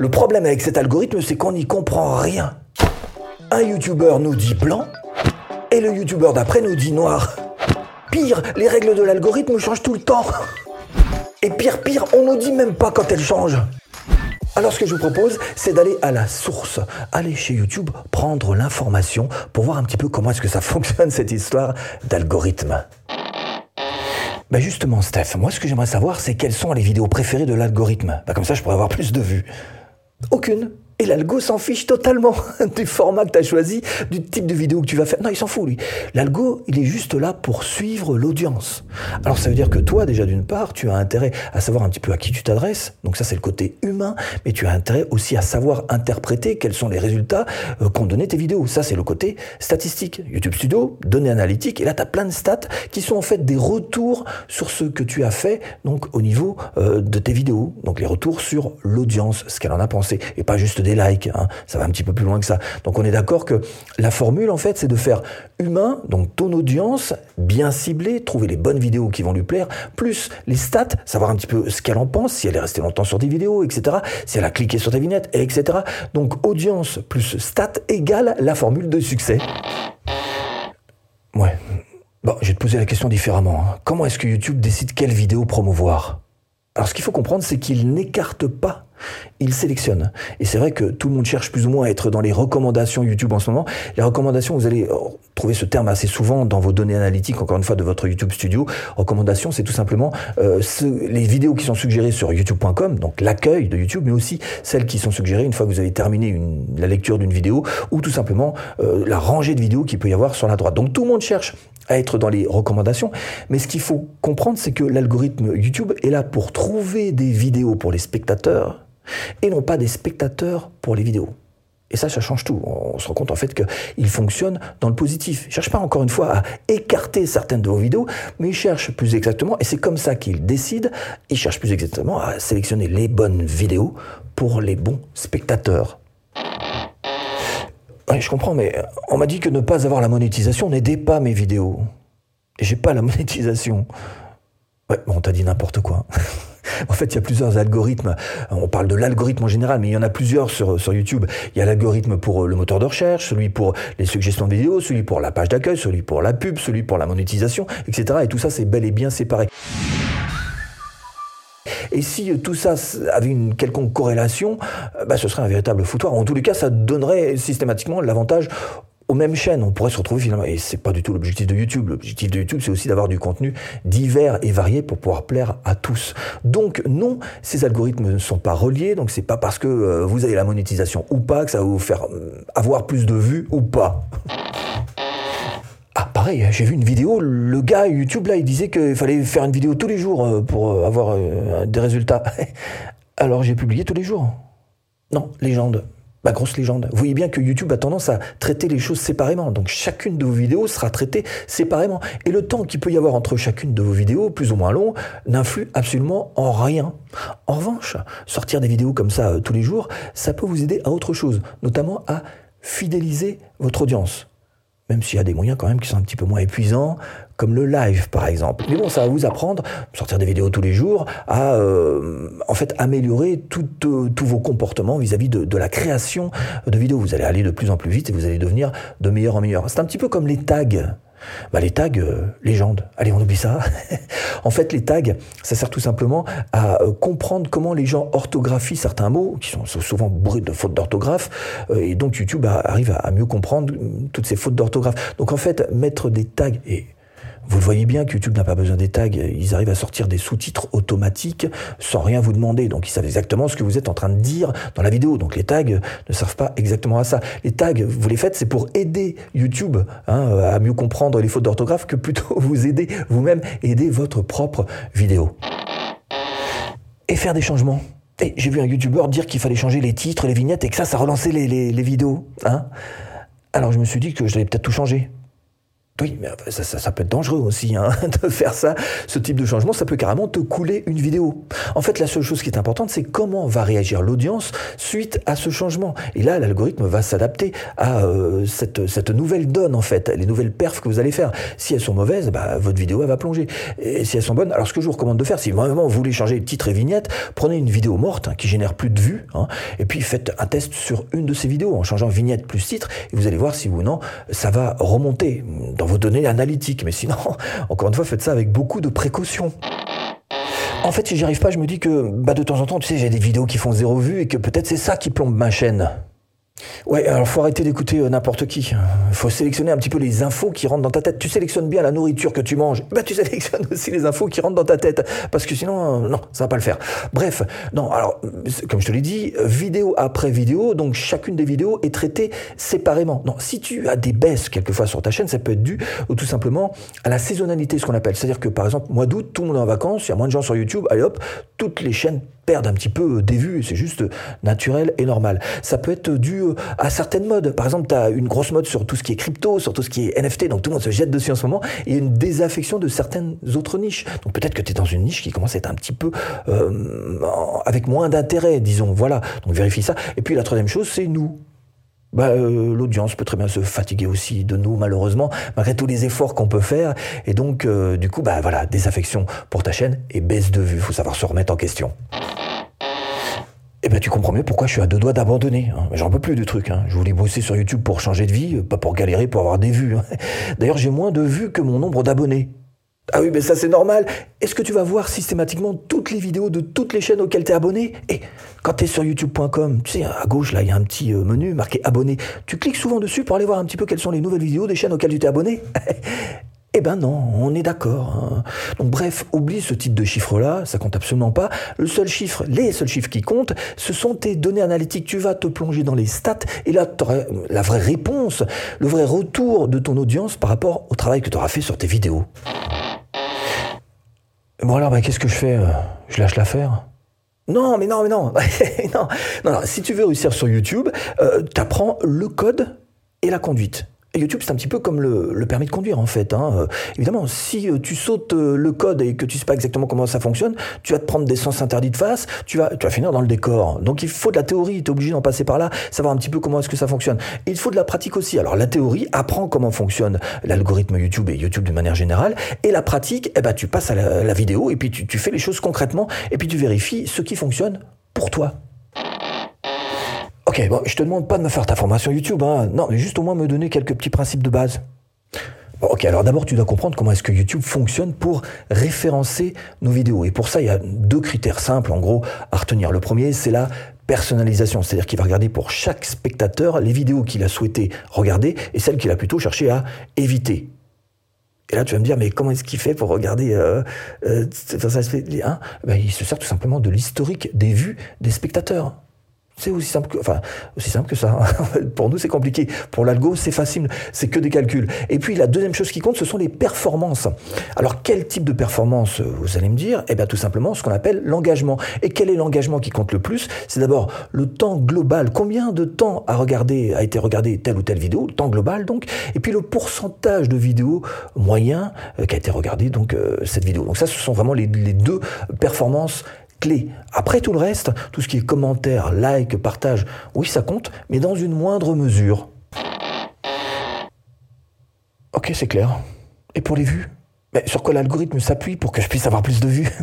Le problème avec cet algorithme, c'est qu'on n'y comprend rien. Un youtubeur nous dit blanc et le youtubeur d'après nous dit noir. Pire, les règles de l'algorithme changent tout le temps. Et pire, pire, on nous dit même pas quand elles changent. Alors ce que je vous propose, c'est d'aller à la source, aller chez YouTube, prendre l'information pour voir un petit peu comment est-ce que ça fonctionne cette histoire d'algorithme. Ben justement, Steph, moi ce que j'aimerais savoir, c'est quelles sont les vidéos préférées de l'algorithme. Ben comme ça, je pourrais avoir plus de vues. Aucune. Et l'algo s'en fiche totalement du format que tu as choisi, du type de vidéo que tu vas faire. Non, il s'en fout, lui. L'algo, il est juste là pour suivre l'audience. Alors ça veut dire que toi, déjà d'une part, tu as intérêt à savoir un petit peu à qui tu t'adresses. Donc ça, c'est le côté humain. Mais tu as intérêt aussi à savoir interpréter quels sont les résultats euh, qu'ont donné tes vidéos. Ça, c'est le côté statistique. YouTube Studio, données analytiques. Et là, tu as plein de stats qui sont en fait des retours sur ce que tu as fait donc au niveau euh, de tes vidéos. Donc les retours sur l'audience, ce qu'elle en a pensé. Et pas juste des likes. Hein. Ça va un petit peu plus loin que ça. Donc on est d'accord que la formule, en fait, c'est de faire humain, donc ton audience, bien ciblée, trouver les bonnes vidéos qui vont lui plaire, plus les stats, savoir un petit peu ce qu'elle en pense, si elle est restée longtemps sur des vidéos, etc. Si elle a cliqué sur tes vignettes, etc. Donc audience plus stats égale la formule de succès. Ouais. Bon, je vais te poser la question différemment. Hein. Comment est-ce que YouTube décide quelle vidéo promouvoir? Alors ce qu'il faut comprendre, c'est qu'il n'écarte pas, il sélectionne. Et c'est vrai que tout le monde cherche plus ou moins à être dans les recommandations YouTube en ce moment. Les recommandations, vous allez oh, trouver ce terme assez souvent dans vos données analytiques, encore une fois, de votre YouTube Studio. Recommandations, c'est tout simplement euh, les vidéos qui sont suggérées sur youtube.com, donc l'accueil de YouTube, mais aussi celles qui sont suggérées une fois que vous avez terminé la lecture d'une vidéo, ou tout simplement euh, la rangée de vidéos qu'il peut y avoir sur la droite. Donc tout le monde cherche à être dans les recommandations. Mais ce qu'il faut comprendre, c'est que l'algorithme YouTube est là pour trouver des vidéos pour les spectateurs et non pas des spectateurs pour les vidéos. Et ça, ça change tout. On se rend compte en fait qu'il fonctionne dans le positif. Il ne cherche pas encore une fois à écarter certaines de vos vidéos, mais il cherche plus exactement, et c'est comme ça qu'il décide, il cherche plus exactement à sélectionner les bonnes vidéos pour les bons spectateurs. Je comprends, mais on m'a dit que ne pas avoir la monétisation n'aidait pas mes vidéos. Et j'ai pas la monétisation. Ouais, bon, on t'a dit n'importe quoi. en fait, il y a plusieurs algorithmes. On parle de l'algorithme en général, mais il y en a plusieurs sur, YouTube. Il y a l'algorithme pour le moteur de recherche, celui pour les suggestions de vidéos, celui pour la page d'accueil, celui pour la pub, celui pour la monétisation, etc. Et tout ça, c'est bel et bien séparé. Et si tout ça avait une quelconque corrélation, euh, bah, ce serait un véritable foutoir. En tous les cas, ça donnerait systématiquement l'avantage aux mêmes chaînes, on pourrait se retrouver finalement, et c'est pas du tout l'objectif de YouTube. L'objectif de YouTube, c'est aussi d'avoir du contenu divers et varié pour pouvoir plaire à tous. Donc non, ces algorithmes ne sont pas reliés, donc c'est pas parce que euh, vous avez la monétisation ou pas que ça va vous faire euh, avoir plus de vues ou pas. Ah, pareil, j'ai vu une vidéo, le gars YouTube là, il disait qu'il fallait faire une vidéo tous les jours euh, pour avoir des résultats. Alors j'ai publié tous les jours. Non, légende. Ma grosse légende. Vous voyez bien que YouTube a tendance à traiter les choses séparément. Donc chacune de vos vidéos sera traitée séparément. Et le temps qu'il peut y avoir entre chacune de vos vidéos, plus ou moins long, n'influe absolument en rien. En revanche, sortir des vidéos comme ça tous les jours, ça peut vous aider à autre chose, notamment à fidéliser votre audience même s'il y a des moyens quand même qui sont un petit peu moins épuisants, comme le live par exemple. Mais bon, ça va vous apprendre, sortir des vidéos tous les jours, à euh, en fait améliorer euh, tous vos comportements vis-à-vis de, de, la création de vidéos. Vous allez aller de plus en plus vite et vous allez devenir de meilleur en meilleur. C'est un petit peu comme les tags. Bah, les tags, euh, légendes. Allez, on oublie ça. en fait, les tags, ça sert tout simplement à euh, comprendre comment les gens orthographient certains mots, qui sont souvent bourrés de fautes d'orthographe, euh, et donc YouTube arrive à, mieux comprendre toutes ces fautes d'orthographe. Donc en fait, mettre des tags, et vous le voyez bien que YouTube n'a pas besoin des tags, ils arrivent à sortir des sous-titres automatiques sans rien vous demander. Donc ils savent exactement ce que vous êtes en train de dire dans la vidéo. Donc les tags ne servent pas exactement à ça. Les tags, vous les faites, c'est pour aider YouTube hein, à mieux comprendre les fautes d'orthographe que plutôt vous aider vous-même, aider votre propre vidéo. Et faire des changements. Et j'ai vu un YouTuber dire qu'il fallait changer les titres, les vignettes et que ça, ça relançait les, vidéos. Hein Alors je me suis dit que je devais peut-être tout changer Oui, mais ça, ça, peut être dangereux aussi hein, de faire ça. Ce type de changement, ça peut carrément te couler une vidéo. En fait, la seule chose qui est importante, c'est comment va réagir l'audience suite à ce changement. Et là, l'algorithme va s'adapter à euh, cette, cette, nouvelle donne, en fait, les nouvelles perfs que vous allez faire. Si elles sont mauvaises, bah, votre vidéo, elle va plonger. Et si elles sont bonnes, alors ce que je vous recommande de faire, si vraiment vous voulez changer titre et vignette, prenez une vidéo morte hein, qui génère plus de vues, hein, et puis faites un test sur une de ces vidéos en changeant vignette plus titre, et vous allez voir si ou non ça va remonter dans vos données analytiques. Mais sinon, encore une fois, faites ça avec beaucoup de précautions. En fait, si j'y arrive pas, je me dis que bah, de temps en temps, tu sais, j'ai des vidéos qui font zéro vue et que peut-être c'est ça qui plombe ma chaîne. Ouais, alors faut arrêter d'écouter euh, n'importe qui. Faut sélectionner un petit peu les infos qui rentrent dans ta tête. Tu sélectionnes bien la nourriture que tu manges, bah tu sélectionnes aussi les infos qui rentrent dans ta tête, parce que sinon, euh, non, ça va pas le faire. Bref, non, alors, comme je te l'ai dit, vidéo après vidéo, donc chacune des vidéos est traitée séparément. Non, si tu as des baisses quelquefois sur ta chaîne, ça peut être dû ou tout simplement à la saisonnalité, ce qu'on appelle. C'est-à-dire que par exemple, mois d'août, tout le monde est en vacances, il y a moins de gens sur YouTube, allez hop, toutes les chaînes perdent un petit peu des vues, c'est juste naturel et normal. Ça peut être dû à certaines modes. Par exemple, tu as une grosse mode sur tout ce qui est crypto, sur tout ce qui est NFT, donc tout le monde se jette dessus en ce moment, et une désaffection de certaines autres niches. Donc peut-être que tu es dans une niche qui commence à être un petit peu euh, avec moins d'intérêt, disons. Voilà, donc vérifie ça. Et puis la troisième chose, c'est nous. Bah, euh, l'audience peut très bien se fatiguer aussi de nous, malheureusement, malgré tous les efforts qu'on peut faire. Et donc, euh, du coup, bah voilà, désaffection pour ta chaîne et baisse de vue. Faut savoir se remettre en question. Eh ben, tu comprends mieux pourquoi je suis à deux doigts d'abandonner. Hein. J'en peux plus du truc. Hein. Je voulais bosser sur YouTube pour changer de vie, pas pour galérer pour avoir des vues. Hein. D'ailleurs, j'ai moins de vues que mon nombre d'abonnés. Ah oui, mais ça c'est normal. Est-ce que tu vas voir systématiquement toutes les vidéos de toutes les chaînes auxquelles tu es abonné? Et quand tu es sur youtube.com, tu sais, à gauche là, il y a un petit euh, menu marqué abonné. Tu cliques souvent dessus pour aller voir un petit peu quelles sont les nouvelles vidéos des chaînes auxquelles tu t'es abonné Eh ben non, on est d'accord. Hein. Donc bref, oublie ce type de chiffre-là, ça compte absolument pas. Le seul chiffre, les seuls chiffres qui comptent, ce sont tes données analytiques. Tu vas te plonger dans les stats et là, tu auras la vraie réponse, le vrai retour de ton audience par rapport au travail que tu auras fait sur tes vidéos. Bon alors, ben, qu'est-ce que je fais euh, Je lâche l'affaire? Non, mais non, mais non. non. Si tu veux réussir sur YouTube, euh, tu apprends le code et la conduite. YouTube, c'est un petit peu comme le, permis de conduire en fait. Hein. Euh, évidemment, si euh, tu sautes euh, le code et que tu sais pas exactement comment ça fonctionne, tu vas te prendre des sens interdits de face, tu vas, tu vas finir dans le décor. Donc il faut de la théorie, tu es obligé d'en passer par là, savoir un petit peu comment est-ce que ça fonctionne. Il faut de la pratique aussi. Alors la théorie apprend comment fonctionne l'algorithme YouTube et YouTube de manière générale, et la pratique, eh ben, tu passes à la, vidéo et puis tu, tu fais les choses concrètement et puis tu vérifies ce qui fonctionne pour toi. Ok, bon, je te demande pas de me faire ta formation YouTube, hein. non, mais juste au moins me donner quelques petits principes de base. ok, alors d'abord tu dois comprendre comment est-ce que YouTube fonctionne pour référencer nos vidéos. Et pour ça, il y a deux critères simples, en gros, à retenir. Le premier, c'est la personnalisation, c'est-à-dire qu'il va regarder pour chaque spectateur les vidéos qu'il a souhaité regarder et celles qu'il a plutôt cherché à éviter. Et là, tu vas me dire, mais comment est-ce qu'il fait pour regarder euh, euh, hein? Ben, Il se sert tout simplement de l'historique des vues des spectateurs. C'est aussi simple que, enfin, aussi simple que ça. Hein. Pour nous, c'est compliqué. Pour l'algo, c'est facile. C'est que des calculs. Et puis, la deuxième chose qui compte, ce sont les performances. Alors, quel type de performance, vous allez me dire? Eh bien, tout simplement, ce qu'on appelle l'engagement. Et quel est l'engagement qui compte le plus? C'est d'abord le temps global. Combien de temps a, regardé, a été regardé telle ou telle vidéo, le temps global, donc. Et puis, le pourcentage de vidéos moyen euh, qui a été regardé, donc, euh, cette vidéo. Donc, ça, ce sont vraiment les deux performances clé. Après tout le reste, tout ce qui est commentaires, like, partage, oui ça compte, mais dans une moindre mesure. Ok, c'est clair. Et pour les vues? Mais sur quoi l'algorithme s'appuie pour que je puisse avoir plus de vues?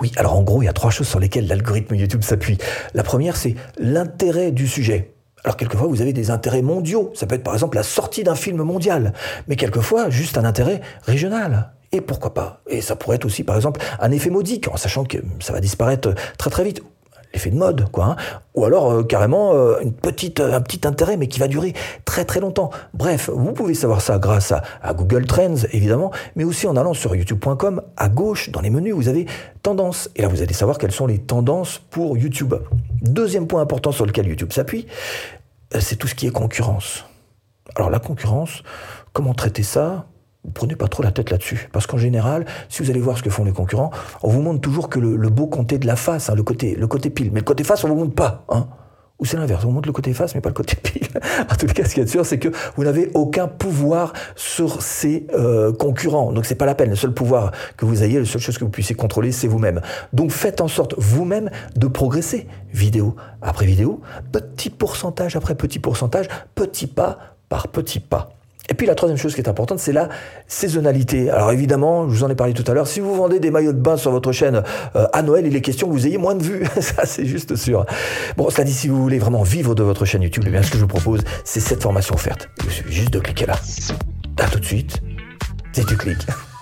Oui, alors en gros, il y a trois choses sur lesquelles l'algorithme YouTube s'appuie. La première, c'est l'intérêt du sujet. Alors quelquefois, vous avez des intérêts mondiaux. Ça peut être par exemple la sortie d'un film mondial. Mais quelquefois, juste un intérêt régional. Et pourquoi pas Et ça pourrait être aussi, par exemple, un effet modique, en sachant que ça va disparaître très très vite. L'effet de mode, quoi. Hein. Ou alors euh, carrément euh, petite, un petit intérêt, mais qui va durer très très longtemps. Bref, vous pouvez savoir ça grâce à, à Google Trends, évidemment, mais aussi en allant sur youtube.com. À gauche, dans les menus, vous avez tendance. Et là, vous allez savoir quelles sont les tendances pour YouTube. Deuxième point important sur lequel YouTube s'appuie, euh, c'est tout ce qui est concurrence. Alors la concurrence, comment traiter ça? Prenez pas trop la tête là-dessus. Parce qu'en général, si vous allez voir ce que font les concurrents, on vous montre toujours que le, beau côté de la face, hein, le, côté, le côté pile. Mais le côté face, on vous montre pas. Hein. ou c'est l'inverse, on monte le côté face mais pas le côté pile. en tout cas, ce qui est sûr, c'est que vous n'avez aucun pouvoir sur ces euh, concurrents. Donc c'est pas la peine. Le seul pouvoir que vous ayez, la seule chose que vous puissiez contrôler, c'est vous-même. Donc faites en sorte vous-même de progresser, vidéo après vidéo, petit pourcentage après petit pourcentage, petit pas par petit pas. Et puis la troisième chose qui est importante, c'est la saisonnalité. Alors évidemment, je vous en ai parlé tout à l'heure, si vous vendez des maillots de bain sur votre chaîne euh, à Noël, il est question que vous ayez moins de vues. Ça, c'est juste sûr. Bon, cela dit, si vous voulez vraiment vivre de votre chaîne YouTube, eh bien, ce que je vous propose, c'est cette formation offerte. Il suffit juste de cliquer là. À tout de suite. Si tu cliques.